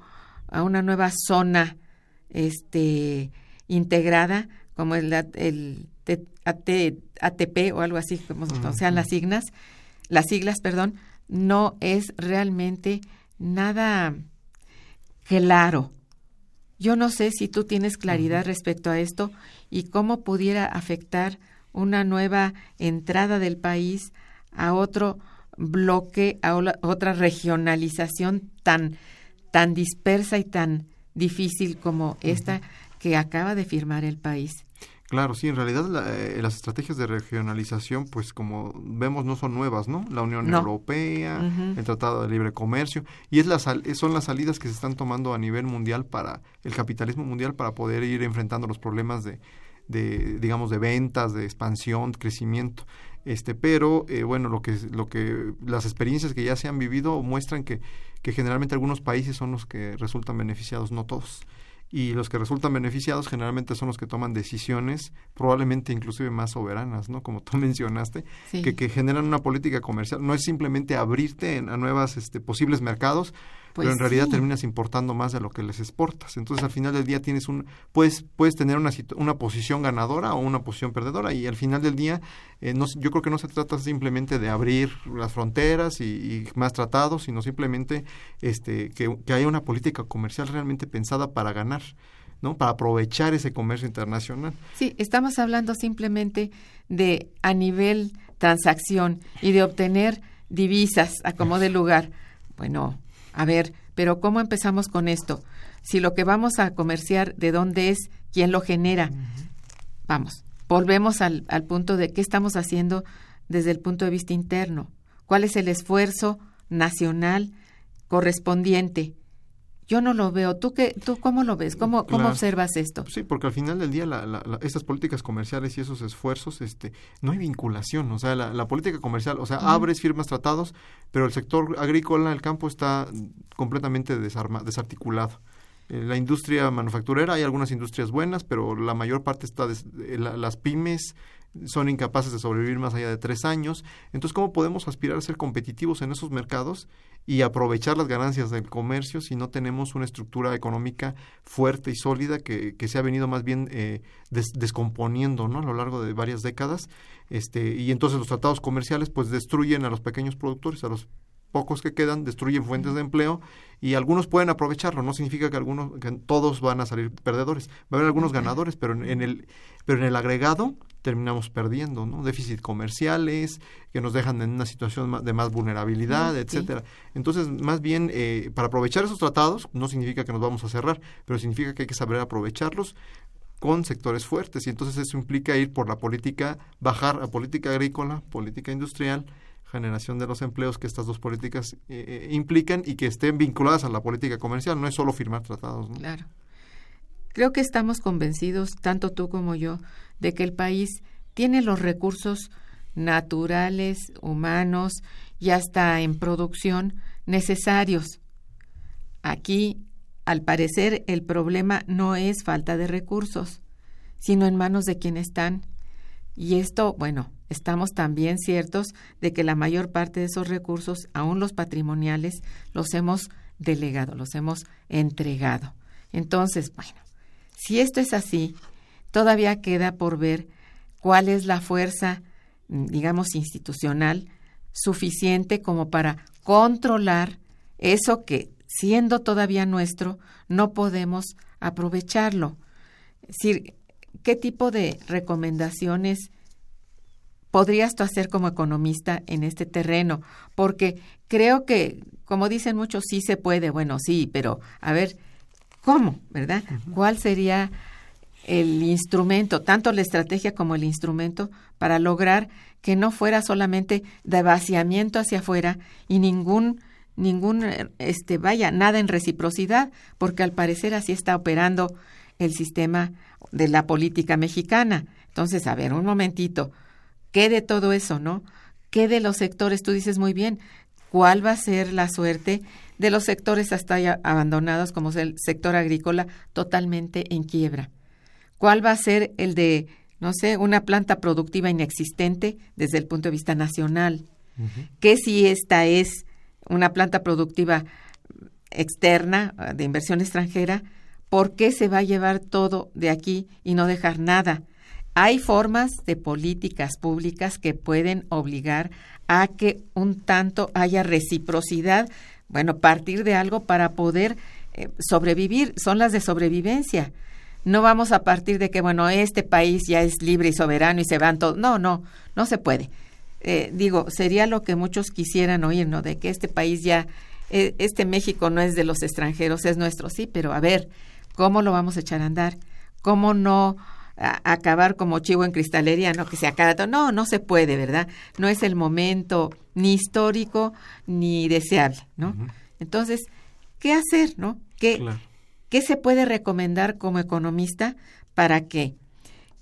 a una nueva zona, este, integrada, como el, el ATP o algo así, como sean las siglas, las siglas, perdón, no es realmente nada claro. Yo no sé si tú tienes claridad respecto a esto y cómo pudiera afectar una nueva entrada del país a otro bloque, a otra regionalización tan, tan dispersa y tan difícil como esta que acaba de firmar el país.
Claro, sí, en realidad eh, las estrategias de regionalización, pues como vemos, no son nuevas, ¿no? La Unión Europea, el Tratado de Libre Comercio, y es las, son las salidas que se están tomando a nivel mundial para el capitalismo mundial para poder ir enfrentando los problemas de, de digamos, de ventas, de expansión, crecimiento. Este, pero eh, bueno, lo que, lo que las experiencias que ya se han vivido muestran que, que generalmente algunos países son los que resultan beneficiados, no todos y los que resultan beneficiados generalmente son los que toman decisiones probablemente inclusive más soberanas, ¿no? Como tú <laughs> mencionaste, que, que generan una política comercial. No es simplemente abrirte a nuevas este, posibles mercados, pero en pues realidad terminas importando más de lo que les exportas. Entonces, al final del día tienes un puedes puedes tener una una posición ganadora o una posición perdedora y al final del día eh, no, yo creo que no se trata simplemente de abrir las fronteras y, más tratados, sino simplemente este que, que haya una política comercial realmente pensada para ganar. ¿no? Para aprovechar ese comercio internacional.
Sí, estamos hablando simplemente de a nivel transacción y de obtener divisas a como de lugar. Bueno, a ver, pero ¿cómo empezamos con esto? Si lo que vamos a comerciar, ¿de dónde es? ¿Quién lo genera? Vamos, volvemos al, al punto de qué estamos haciendo desde el punto de vista interno. ¿Cuál es el esfuerzo nacional correspondiente? Yo no lo veo. ¿Tú, qué, tú cómo lo ves? ¿Cómo, cómo observas esto?
Sí, porque al final del día la, estas políticas comerciales y esos esfuerzos, este, no hay vinculación. O sea, la, política comercial, o sea, abres, firmas tratados, pero el sector agrícola, el campo está completamente desarticulado. Eh, la industria manufacturera, hay algunas industrias buenas, pero la mayor parte está, eh, las pymes son incapaces de sobrevivir más allá de tres años. Entonces, ¿cómo podemos aspirar a ser competitivos en esos mercados y aprovechar las ganancias del comercio si no tenemos una estructura económica fuerte y sólida que, que se ha venido más bien eh, descomponiendo ¿no? a lo largo de varias décadas? Este, y entonces los tratados comerciales pues destruyen a los pequeños productores, a los pocos que quedan destruyen fuentes de empleo y algunos pueden aprovecharlo no significa que algunos que todos van a salir perdedores va a haber algunos ganadores pero en el pero en el agregado terminamos perdiendo, ¿no? Déficit comerciales que nos dejan en una situación de más vulnerabilidad, etcétera. Entonces, más bien, eh, para aprovechar esos tratados, no significa que nos vamos a cerrar, pero significa que hay que saber aprovecharlos con sectores fuertes y entonces eso implica ir por la política, bajar a política agrícola, política industrial, generación de los empleos que estas dos políticas eh, eh, implican y que estén vinculadas a la política comercial, no es solo firmar tratados. ¿no?
Claro. Creo que estamos convencidos, tanto tú como yo, de que el país tiene los recursos naturales, humanos y hasta en producción necesarios. Aquí, al parecer, el problema no es falta de recursos, sino en manos de quien están. Y esto, bueno, estamos también ciertos de que la mayor parte de esos recursos, aún los patrimoniales, los hemos delegado, los hemos entregado. Entonces, bueno, si esto es así, todavía queda por ver cuál es la fuerza, digamos, institucional suficiente como para controlar eso que, siendo todavía nuestro, no podemos aprovecharlo. Es decir, ¿qué tipo de recomendaciones podrías tú hacer como economista en este terreno? Porque creo que, como dicen muchos, sí se puede, bueno, sí, pero a ver, ¿cómo? ¿Verdad? ¿Cuál sería el instrumento, tanto la estrategia como el instrumento, para lograr que no fuera solamente de vaciamiento hacia afuera y ningún ningún este vaya nada en reciprocidad porque al parecer así está operando el sistema de la política mexicana. Entonces a ver un momentito. Qué de todo eso no qué de los sectores tú dices muy bien cuál va a ser la suerte de los sectores hasta ya abandonados como es el sector agrícola totalmente en quiebra. Cuál va a ser el de no sé una planta productiva inexistente desde el punto de vista nacional que si esta es una planta productiva externa de inversión extranjera, ¿por qué se va a llevar todo de aquí y no dejar nada? Hay formas de políticas públicas que pueden obligar a que un tanto haya reciprocidad, bueno, partir de algo para poder eh, sobrevivir, son las de sobrevivencia. No vamos a partir de que, bueno, este país ya es libre y soberano y se van todos. No, no, no se puede. Eh, digo, sería lo que muchos quisieran oír, ¿no? De que este país ya, eh, este México no es de los extranjeros, es nuestro, sí, pero a ver, ¿cómo lo vamos a echar a andar? ¿Cómo no acabar como chivo en cristalería, no que se todo? No, no se puede, ¿verdad? No es el momento ni histórico ni deseable, ¿no? Entonces, ¿qué hacer, no? ¿Qué, ¿Qué se puede recomendar como economista para que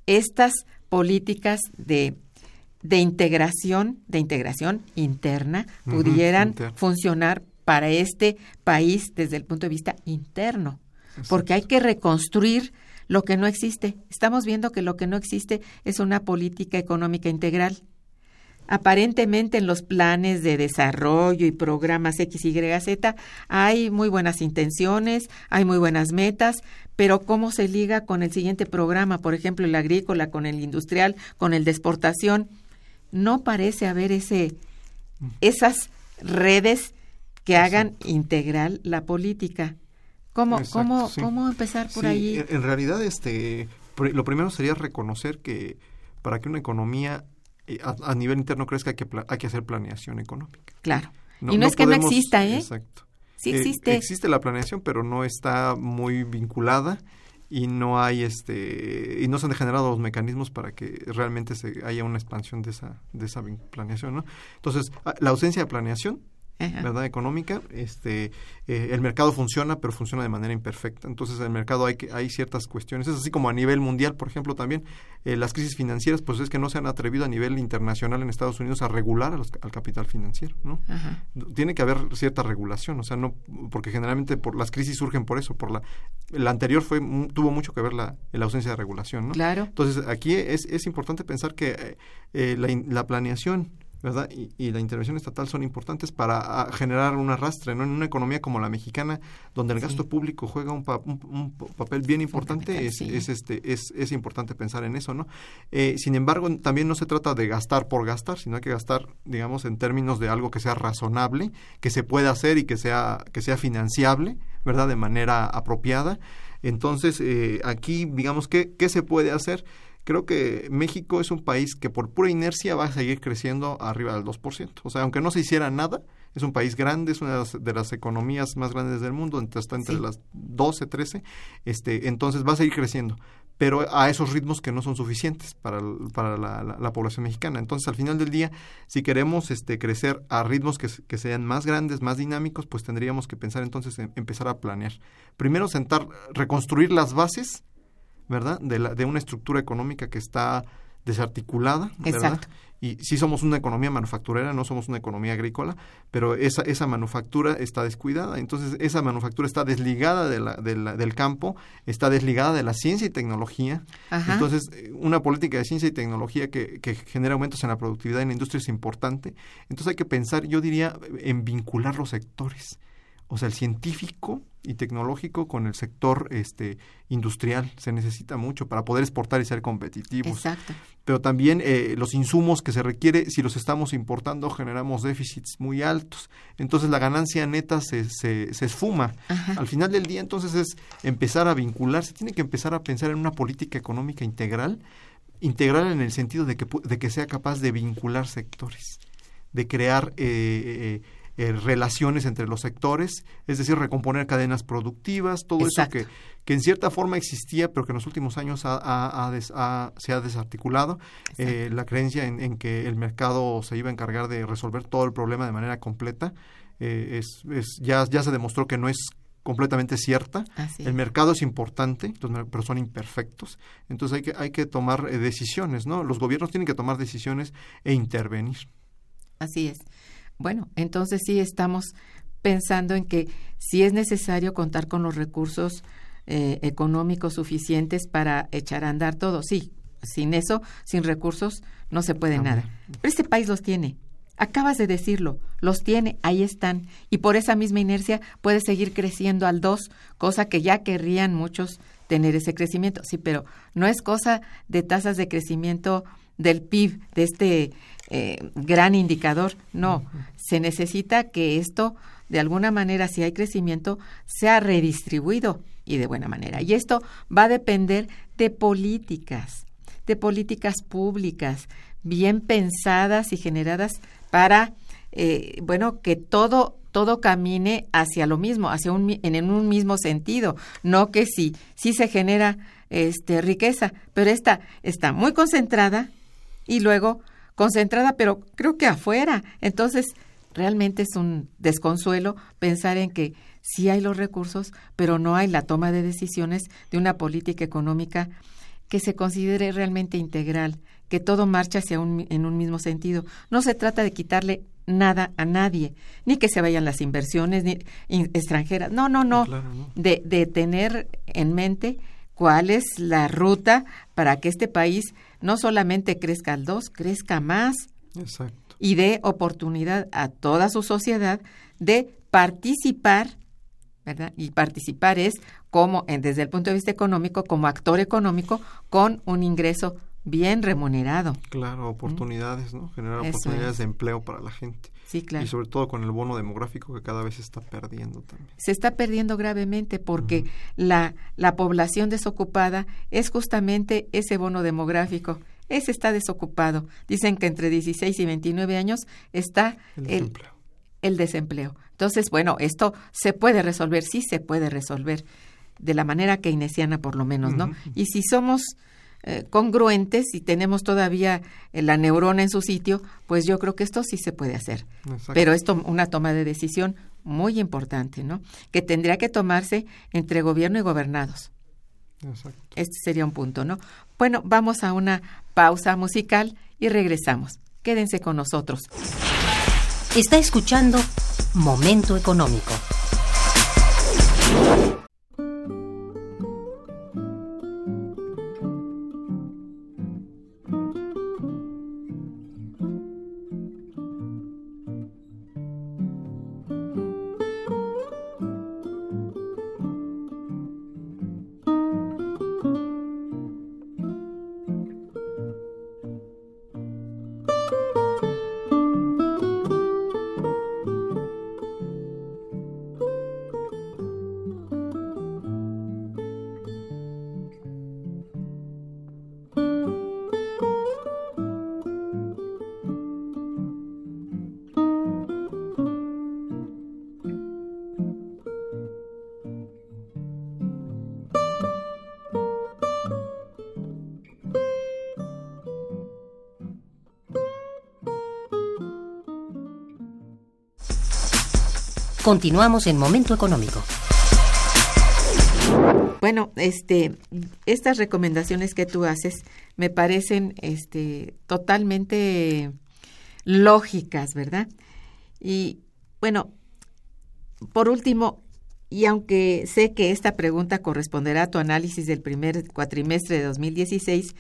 estas políticas de de integración, de integración interna, pudieran funcionar para este país desde el punto de vista interno, porque hay que reconstruir lo que no existe. Estamos viendo que lo que no existe es una política económica integral. Aparentemente en los planes de desarrollo y programas X, Y, Z hay muy buenas intenciones, hay muy buenas metas, pero ¿cómo se liga con el siguiente programa? Por ejemplo, el agrícola, con el industrial, con el de exportación no parece haber ese, esas redes que hagan integral la política. ¿Cómo, cómo, cómo empezar por ahí?
En realidad, este, lo primero sería reconocer que para que una economía eh, a, nivel interno crezca hay que, hay que hacer planeación económica.
Claro. y no, es que no exista, ¿eh?
Exacto.
Sí existe.
existe la planeación, pero no está muy vinculada y no hay este y no se han generado los mecanismos para que realmente se haya una expansión de esa de esa planeación no entonces la ausencia de planeación verdad económica este eh, el mercado funciona pero funciona de manera imperfecta. Entonces el mercado hay que hay ciertas cuestiones. Es así como a nivel mundial por ejemplo también eh, las crisis financieras pues es que no se han atrevido a nivel internacional en Estados Unidos a regular al capital financiero no tiene que haber cierta regulación o sea no porque generalmente por las crisis surgen por eso por la la anterior fue tuvo mucho que ver la, la ausencia de regulación no
claro.
Entonces aquí es, es importante pensar que eh, la, la planeación ¿verdad? Y, la intervención estatal son importantes para ah, generar un arrastre, ¿no? En una economía como la mexicana, donde el gasto público juega un, un, papel bien importante, es, es, este, es, es, importante pensar en eso, ¿no? Eh, sin embargo, también no se trata de gastar por gastar, sino hay que gastar, digamos, en términos de algo que sea razonable, que se pueda hacer y que sea, que sea financiable, ¿verdad? De manera apropiada. Entonces, eh, aquí, digamos, ¿qué, ¿qué se puede hacer? Creo que México es un país que por pura inercia va a seguir creciendo arriba del 2%. O sea, aunque no se hiciera nada, es un país grande, es una de las, economías más grandes del mundo, está entre las 12, 13, este, entonces va a seguir creciendo, pero a esos ritmos que no son suficientes para, para la, población mexicana. Entonces, al final del día, si queremos este, crecer a ritmos que, que sean más grandes, más dinámicos, pues tendríamos que pensar entonces en empezar a planear. Primero, sentar, reconstruir las bases ¿verdad? De, la, de una estructura económica que está desarticulada, ¿verdad? Y sí somos una economía manufacturera, no somos una economía agrícola, pero esa, esa manufactura está descuidada. Entonces, esa manufactura está desligada de la, de la, del campo, está desligada de la ciencia y tecnología. Entonces, una política de ciencia y tecnología que, que genera aumentos en la productividad en la industria es importante. Entonces, hay que pensar, yo diría, en vincular los sectores. O sea, el científico y tecnológico con el sector este industrial. Se necesita mucho para poder exportar y ser competitivos.
Exacto.
pero también eh, los insumos que se requiere si los estamos importando generamos déficits muy altos. Entonces la ganancia neta se, se, se esfuma.
Ajá.
al final del día entonces es empezar a vincularse tiene que empezar a pensar en una política económica integral integral en el sentido de que de que sea capaz de vincular sectores de crear eh, eh, eh, relaciones entre los sectores, es decir, recomponer cadenas productivas, todo
Exacto.
eso que, que en cierta forma existía, pero que en los últimos años ha- se ha desarticulado. Eh, la creencia en, en que el mercado se iba a encargar de resolver todo el problema de manera completa, eh, es, es- ya, ya se demostró que no es completamente cierta.
Así
El mercado es importante, pero son imperfectos. Entonces hay que, hay que tomar eh, decisiones, ¿no? Los gobiernos tienen que tomar decisiones e intervenir.
Así es. Bueno, entonces sí estamos pensando en que si es necesario contar con los recursos eh, económicos suficientes para echar a andar todo. Sí, sin eso, sin recursos, no se puede nada. Pero este país los tiene. Acabas de decirlo, los tiene, ahí están. Y por esa misma inercia puede seguir creciendo al 2, cosa que ya querrían muchos tener ese crecimiento. Sí, pero no es cosa de tasas de crecimiento del PIB, de este eh, gran indicador. No, se necesita que esto, de alguna manera, si hay crecimiento, sea redistribuido y de buena manera. Y esto va a depender de políticas, de políticas públicas bien pensadas y generadas para, eh, bueno, que todo todo camine hacia lo mismo, hacia un, en un mismo sentido, no que si sí se genera este riqueza, pero esta está muy concentrada y luego concentrada, pero creo que afuera. Entonces, realmente es un desconsuelo pensar en que sí hay los recursos, pero no hay la toma de decisiones de una política económica que se considere realmente integral, que todo marcha hacia un, en un mismo sentido. No se trata de quitarle nada a nadie, ni que se vayan las inversiones ni in- extranjeras. No, no, no.
Claro, ¿no?
De, de tener en mente cuál es la ruta para que este país no solamente crezca al 2, crezca más
Exacto.
y dé oportunidad a toda su sociedad de participar, ¿verdad? Y participar es como, en- desde el punto de vista económico, como actor económico con un ingreso bien remunerado.
Claro, oportunidades, ¿no? Generar
Eso
oportunidades
es.
de empleo para la gente.
Sí, claro.
Y sobre todo con el bono demográfico que cada vez se está perdiendo también.
se está perdiendo gravemente porque la, la población desocupada es justamente ese bono demográfico. Ese está desocupado. Dicen que entre 16 y 29 años está
El desempleo.
el desempleo. Entonces, bueno, esto se puede resolver, sí se puede resolver de la manera keynesiana por lo menos, ¿no? Y si somos eh, congruentes y tenemos todavía eh, la neurona en su sitio, pues yo creo que esto sí se puede hacer.
Exacto.
Pero esto una toma de decisión muy importante, ¿no? Que tendría que tomarse entre gobierno y gobernados.
Exacto.
Este sería un punto, ¿no? Bueno, vamos a una pausa musical y regresamos. Quédense con nosotros.
Está escuchando Momento Económico. Continuamos en Momento Económico.
Bueno, este, estas recomendaciones que tú haces me parecen, este, totalmente lógicas, ¿verdad? Y bueno, por último, y aunque sé que esta pregunta corresponderá a tu análisis del primer cuatrimestre de 2016,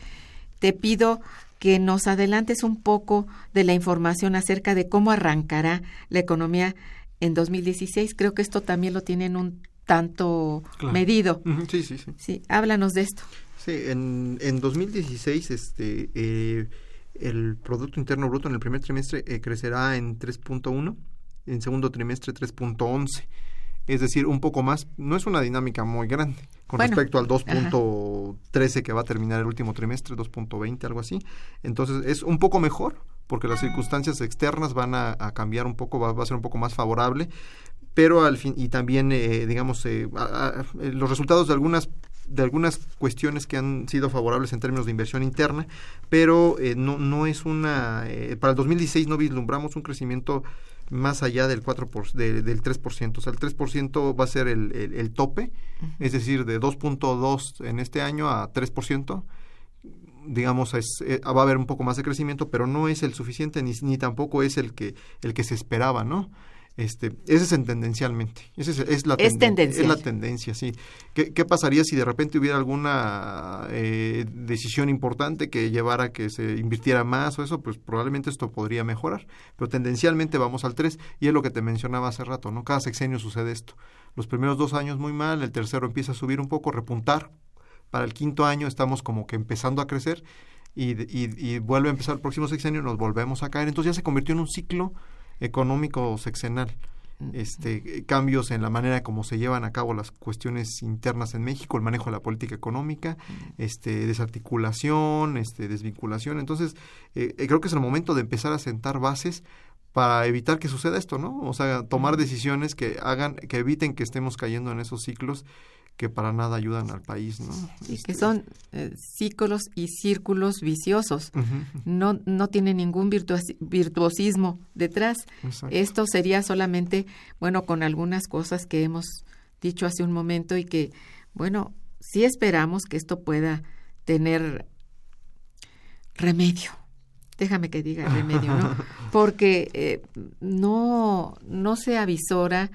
te pido que nos adelantes un poco de la información acerca de cómo arrancará la economía en 2016. Creo que esto también lo tienen un tanto
Claro.
medido.
Sí, sí, sí.
Sí, háblanos de esto.
Sí, en, en 2016 este, eh, el Producto Interno Bruto en el primer trimestre eh, crecerá en 3.1, en segundo trimestre 3.11. Es decir, un poco más, no es una dinámica muy grande con
Bueno,
respecto al 2.13 que va a terminar el último trimestre, 2.20, algo así. Entonces es un poco mejor porque las circunstancias externas van a, a cambiar un poco, va, va a ser un poco más favorable, pero al fin, y también, eh, digamos, eh, a- a- eh, los resultados de algunas de algunas cuestiones que han sido favorables en términos de inversión interna, pero eh, no, no es una... eh, para el 2016 no vislumbramos un crecimiento más allá del 4 por- de- del 3%. O sea, el 3% va a ser el, el- el tope, es decir, de 2.2 en este año a 3%. Digamos, es, eh, va a haber un poco más de crecimiento, pero no es el suficiente ni, ni tampoco es el que, el que se esperaba, ¿no? Este, ese es en tendencialmente. Ese es, es la
Es
tenden-
tendencial.
Es la tendencia, sí. ¿Qué, qué pasaría si de repente hubiera alguna eh, decisión importante que llevara a que se invirtiera más o eso? Pues probablemente esto podría mejorar. Pero tendencialmente vamos al 3 y es lo que te mencionaba hace rato, ¿no? Cada sexenio sucede esto. Los primeros dos años muy mal, el tercero empieza a subir un poco, repuntar. Para el quinto año estamos como que empezando a crecer y, y, y vuelve a empezar el próximo sexenio nos volvemos a caer. Entonces ya se convirtió en un ciclo económico sexenal este, cambios en la manera como se llevan a cabo las cuestiones internas en México, el manejo de la política económica, este, desarticulación, este, desvinculación. Entonces, eh, eh, creo que es el momento de empezar a sentar bases para evitar que suceda esto, ¿no? O sea, tomar decisiones que hagan, que eviten que estemos cayendo en esos ciclos que para nada ayudan al país, ¿no?
Y que
Este,
son eh, ciclos y círculos viciosos. No, no tiene ningún virtuosi- virtuosismo detrás.
exacto.
Esto sería solamente, bueno, con algunas cosas que hemos dicho hace un momento y que, bueno, sí esperamos que esto pueda tener remedio. Déjame que diga remedio, ¿no? <laughs> Porque eh, no, no se avisora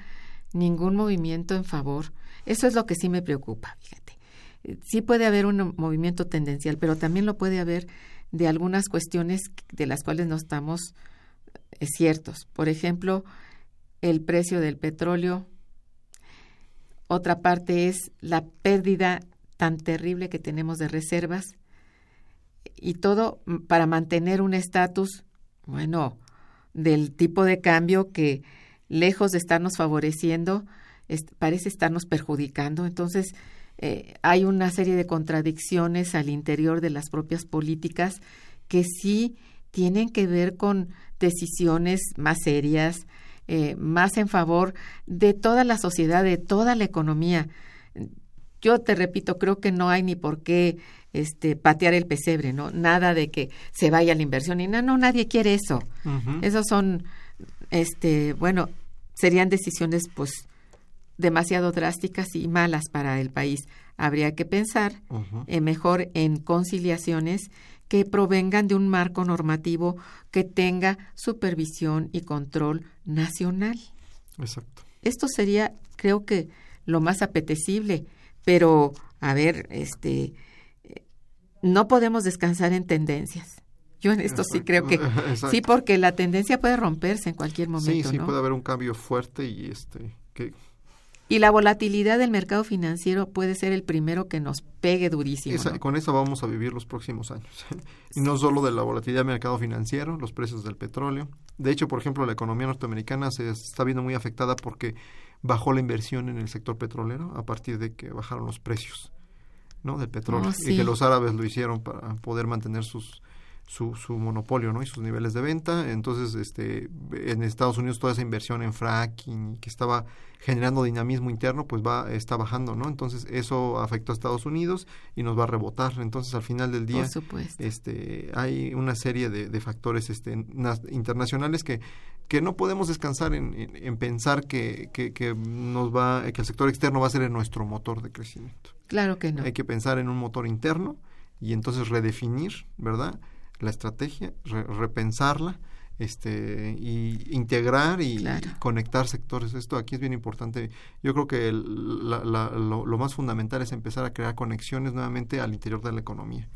ningún movimiento en favor. Eso es lo que sí me preocupa, fíjate. Sí puede haber un movimiento tendencial, pero también lo puede haber de algunas cuestiones de las cuales no estamos eh, ciertos. Por ejemplo, el precio del petróleo. Otra parte es la pérdida tan terrible que tenemos de reservas y todo mm, para mantener un estatus, bueno, del tipo de cambio que lejos de estarnos favoreciendo, es- parece estarnos perjudicando. Entonces, eh, hay una serie de contradicciones al interior de las propias políticas que sí tienen que ver con decisiones más serias, eh, más en favor de toda la sociedad, de toda la economía. Yo te repito, creo que no hay ni por qué este, patear el pesebre, ¿no? Nada de que se vaya la inversión y no, no, nadie quiere eso. Esos son, este, bueno, serían decisiones pues demasiado drásticas y malas para el país. Habría que pensar eh, mejor en conciliaciones que provengan de un marco normativo que tenga supervisión y control nacional.
Exacto.
Esto sería, creo que, lo más apetecible, pero, a ver, este, eh, no podemos descansar en tendencias. Yo en esto sí creo que <laughs>
Exacto.
sí, porque la tendencia puede romperse en cualquier momento,
Sí, sí,
¿no?
puede haber un cambio fuerte y este que
Y la volatilidad del mercado financiero puede ser el primero que nos pegue durísimo.
esa-
¿no?
con eso vamos a vivir los próximos años. <laughs> y no solo de la volatilidad del mercado financiero, los precios del petróleo. De hecho, por ejemplo, la economía norteamericana se está viendo muy afectada porque bajó la inversión en el sector petrolero a partir de que bajaron los precios ¿no? del petróleo
Oh,
y que los árabes lo hicieron para poder mantener sus su, su monopolio ¿no? y sus niveles de venta. Entonces, este, en Estados Unidos toda esa inversión en fracking que estaba generando dinamismo interno, pues va, está bajando, ¿no? Entonces, eso afectó a Estados Unidos y nos va a rebotar. Entonces, al final del día, este, hay una serie de, de factores este, na- internacionales que, que no podemos descansar en, en- en pensar que, que, que nos va, que el sector externo va a ser nuestro motor de crecimiento.
Claro que no.
Hay que pensar en un motor interno y entonces redefinir, ¿verdad? La estrategia, re- repensarla, este, y integrar y,
Claro.
y conectar sectores. Esto aquí es bien importante. Yo creo que el- la- la- lo, lo más fundamental es empezar a crear conexiones nuevamente al interior de la economía.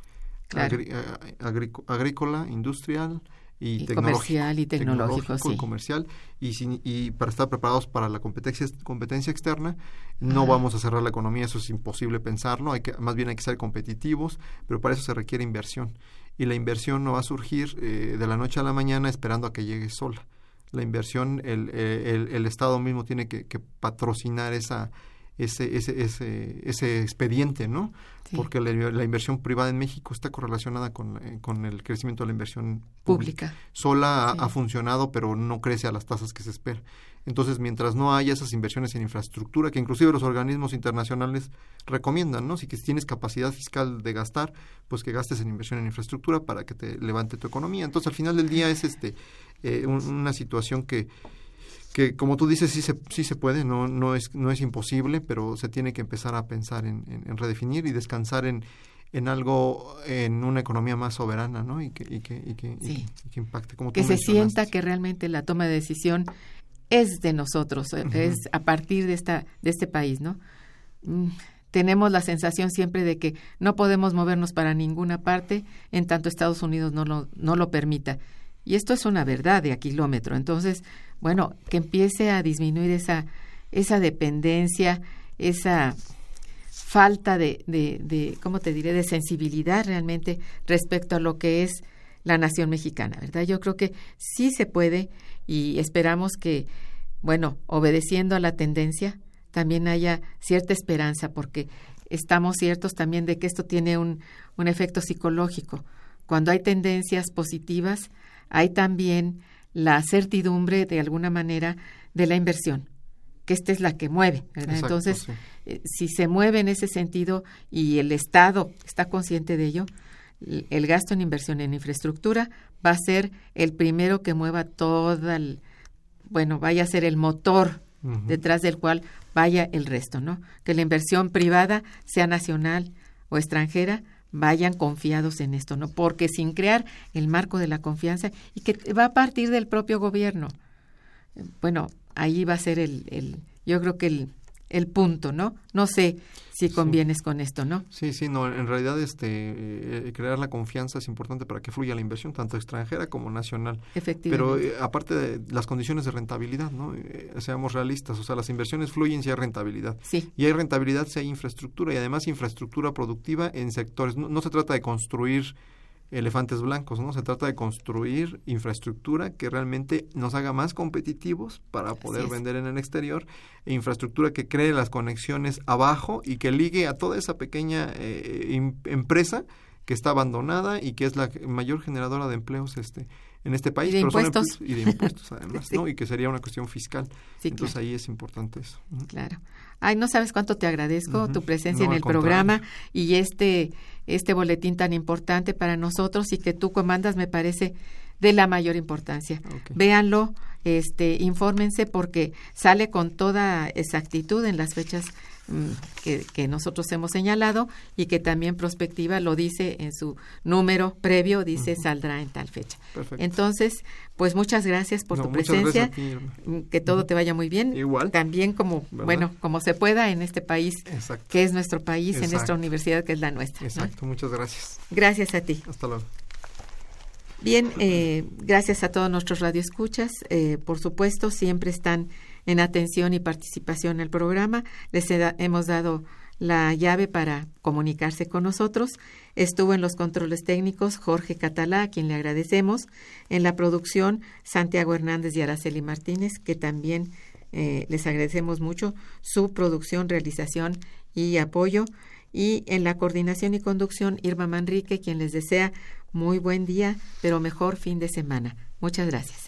Claro.
Agri- eh, agrícola, industrial, y,
comercial y tecnológico,
y comercial y, y para estar preparados para la competencia competencia externa no vamos a cerrar la economía eso es imposible pensarlo hay que más bien hay que ser competitivos pero para eso se requiere inversión y la inversión no va a surgir eh, de la noche a la mañana esperando a que llegue sola la inversión el, el, el Estado mismo tiene que, que patrocinar esa ese, ese, ese, ese expediente, ¿no? Porque la, inversión privada en México está correlacionada con, eh, con el crecimiento de la inversión pública. Sola ha, funcionado, pero no crece a las tasas que se espera. Entonces, mientras no haya esas inversiones en infraestructura, que inclusive los organismos internacionales recomiendan, ¿no? Si que tienes capacidad fiscal de gastar, pues que gastes en inversión en infraestructura para que te levante tu economía. Entonces, al final del día es este eh, una situación que que como tú dices sí se, sí se puede, no, no, es, no es imposible, pero se tiene que empezar a pensar en, redefinir y descansar en, en algo, en una economía más soberana, ¿no? Y que, y que, y que, impacte. Como
que se sienta que realmente la toma de decisión es de nosotros, es a partir de, esta, de este país, ¿no? Mm, tenemos la sensación siempre de que no podemos movernos para ninguna parte en tanto Estados Unidos no lo, no lo permita. Y esto es una verdad de a kilómetro. Entonces, bueno, que empiece a disminuir esa, esa dependencia, esa falta de, de, de, ¿cómo te diré?, de sensibilidad realmente respecto a lo que es la nación mexicana, ¿verdad? Yo creo que sí se puede y esperamos que, bueno, obedeciendo a la tendencia, también haya cierta esperanza, porque estamos ciertos también de que esto tiene un, un efecto psicológico. Cuando hay tendencias positivas, hay también la certidumbre de alguna manera de la inversión, que esta es la que mueve. Entonces, eh, si se mueve en ese sentido y el Estado está consciente de ello, el gasto en inversión en infraestructura va a ser el primero que mueva todo el, bueno, vaya a ser el motor detrás del cual vaya el resto, ¿no? Que la inversión privada, sea nacional o extranjera, vayan confiados en esto, ¿no? Porque sin crear el marco de la confianza y que va a partir del propio gobierno. Bueno, ahí va a ser el, el yo creo que el, el punto, ¿no? No sé si convienes con esto, ¿no?
Sí, sí, no, en realidad este eh, crear la confianza es importante para que fluya la inversión tanto extranjera como nacional.
Efectivamente.
Pero eh, aparte de las condiciones de rentabilidad, ¿no? Eh, seamos realistas, o sea, las inversiones fluyen si hay rentabilidad.
Sí.
Y hay rentabilidad si hay infraestructura y además infraestructura productiva en sectores. no se trata de construir elefantes blancos, ¿no? Se trata de construir infraestructura que realmente nos haga más competitivos para poder vender en el exterior, e infraestructura que cree las conexiones abajo y que ligue a toda esa pequeña eh, empresa que está abandonada y que es la mayor generadora de empleos este en este país.
Y de impuestos.
y de impuestos, además, <laughs> ¿no? Y que sería una cuestión fiscal. Entonces ahí es importante eso.
Claro. Ay, no sabes cuánto te agradezco tu presencia en el programa y este, este boletín tan importante para nosotros y que tú comandas me parece de la mayor importancia. Véanlo, este, infórmense porque sale con toda exactitud en las fechas Mm, que, nosotros hemos señalado y que también Prospectiva lo dice en su número previo, dice saldrá en tal fecha. Entonces, pues muchas gracias por tu presencia, mm, que todo te vaya muy bien.
Igual.
También como, bueno, como se pueda en este país, que es nuestro país, en nuestra universidad que es la nuestra.
Exacto, muchas gracias.
Gracias a ti.
Hasta luego.
Bien, eh, gracias a todos nuestros radioescuchas. Eh, por supuesto, siempre están en atención y participación en el programa. Les hemos dado la llave para comunicarse con nosotros. Estuvo en los controles técnicos Jorge Catalá, a quien le agradecemos. En la producción Santiago Hernández y Araceli Martínez, que también eh, les agradecemos mucho su producción, realización y apoyo. Y en la coordinación y conducción Irma Manrique, quien les desea muy buen día, pero mejor fin de semana. Muchas gracias.